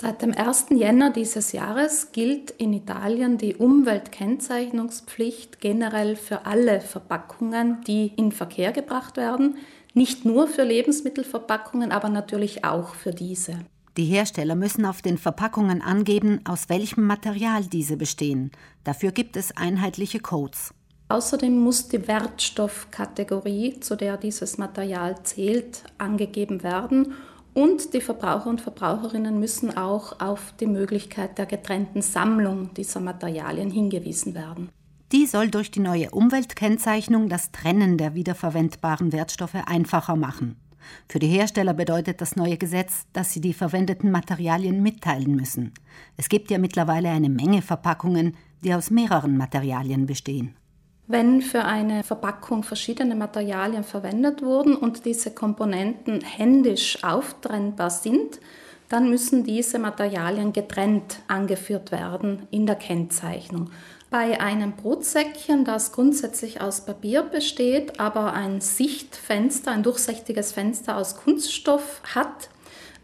Seit dem 1. Jänner dieses Jahres gilt in Italien die Umweltkennzeichnungspflicht generell für alle Verpackungen, die in Verkehr gebracht werden. Nicht nur für Lebensmittelverpackungen, aber natürlich auch für diese. Die Hersteller müssen auf den Verpackungen angeben, aus welchem Material diese bestehen. Dafür gibt es einheitliche Codes. Außerdem muss die Wertstoffkategorie, zu der dieses Material zählt, angegeben werden und die Verbraucher und Verbraucherinnen müssen auch auf die Möglichkeit der getrennten Sammlung dieser Materialien hingewiesen werden. Die soll durch die neue Umweltkennzeichnung das Trennen der wiederverwendbaren Wertstoffe einfacher machen. Für die Hersteller bedeutet das neue Gesetz, dass sie die verwendeten Materialien mitteilen müssen. Es gibt ja mittlerweile eine Menge Verpackungen, die aus mehreren Materialien bestehen. Wenn für eine Verpackung verschiedene Materialien verwendet wurden und diese Komponenten händisch auftrennbar sind, dann müssen diese Materialien getrennt angeführt werden in der Kennzeichnung. Bei einem Brotsäckchen, das grundsätzlich aus Papier besteht, aber ein Sichtfenster, ein durchsichtiges Fenster aus Kunststoff hat,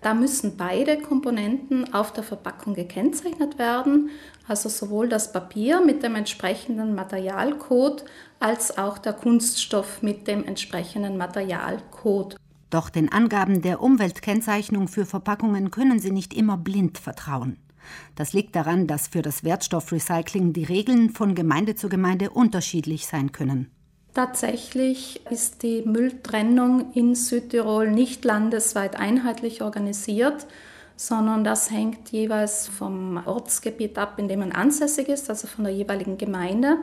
da müssen beide Komponenten auf der Verpackung gekennzeichnet werden, also sowohl das Papier mit dem entsprechenden Materialcode als auch der Kunststoff mit dem entsprechenden Materialcode. Doch den Angaben der Umweltkennzeichnung für Verpackungen können Sie nicht immer blind vertrauen. Das liegt daran, dass für das Wertstoffrecycling die Regeln von Gemeinde zu Gemeinde unterschiedlich sein können. Tatsächlich ist die Mülltrennung in Südtirol nicht landesweit einheitlich organisiert, sondern das hängt jeweils vom Ortsgebiet ab, in dem man ansässig ist, also von der jeweiligen Gemeinde.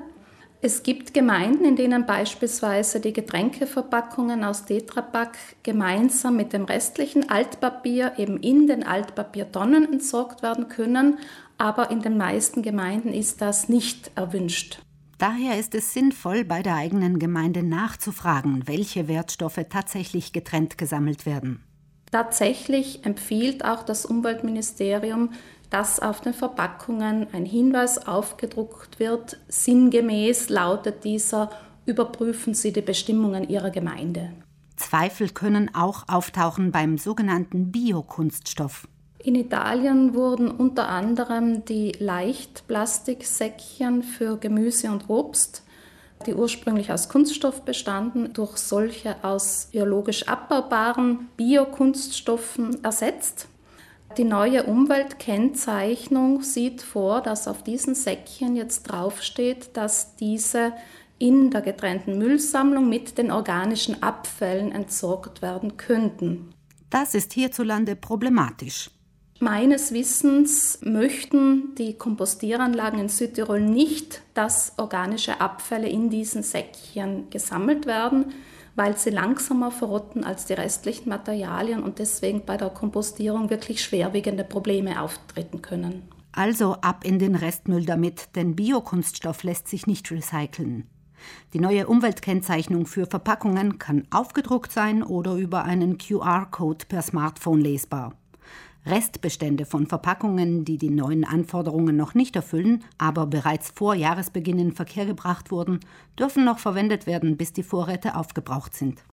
Es gibt Gemeinden, in denen beispielsweise die Getränkeverpackungen aus Tetrapack gemeinsam mit dem restlichen Altpapier eben in den Altpapiertonnen entsorgt werden können, aber in den meisten Gemeinden ist das nicht erwünscht. Daher ist es sinnvoll, bei der eigenen Gemeinde nachzufragen, welche Wertstoffe tatsächlich getrennt gesammelt werden. Tatsächlich empfiehlt auch das Umweltministerium, dass auf den Verpackungen ein Hinweis aufgedruckt wird. Sinngemäß lautet dieser, überprüfen Sie die Bestimmungen Ihrer Gemeinde. Zweifel können auch auftauchen beim sogenannten Biokunststoff. In Italien wurden unter anderem die Leichtplastiksäckchen für Gemüse und Obst, die ursprünglich aus Kunststoff bestanden, durch solche aus biologisch abbaubaren Biokunststoffen ersetzt. Die neue Umweltkennzeichnung sieht vor, dass auf diesen Säckchen jetzt draufsteht, dass diese in der getrennten Müllsammlung mit den organischen Abfällen entsorgt werden könnten. Das ist hierzulande problematisch. Meines Wissens möchten die Kompostieranlagen in Südtirol nicht, dass organische Abfälle in diesen Säckchen gesammelt werden, weil sie langsamer verrotten als die restlichen Materialien und deswegen bei der Kompostierung wirklich schwerwiegende Probleme auftreten können. Also ab in den Restmüll damit, denn Biokunststoff lässt sich nicht recyceln. Die neue Umweltkennzeichnung für Verpackungen kann aufgedruckt sein oder über einen QR-Code per Smartphone lesbar. Restbestände von Verpackungen, die die neuen Anforderungen noch nicht erfüllen, aber bereits vor Jahresbeginn in Verkehr gebracht wurden, dürfen noch verwendet werden, bis die Vorräte aufgebraucht sind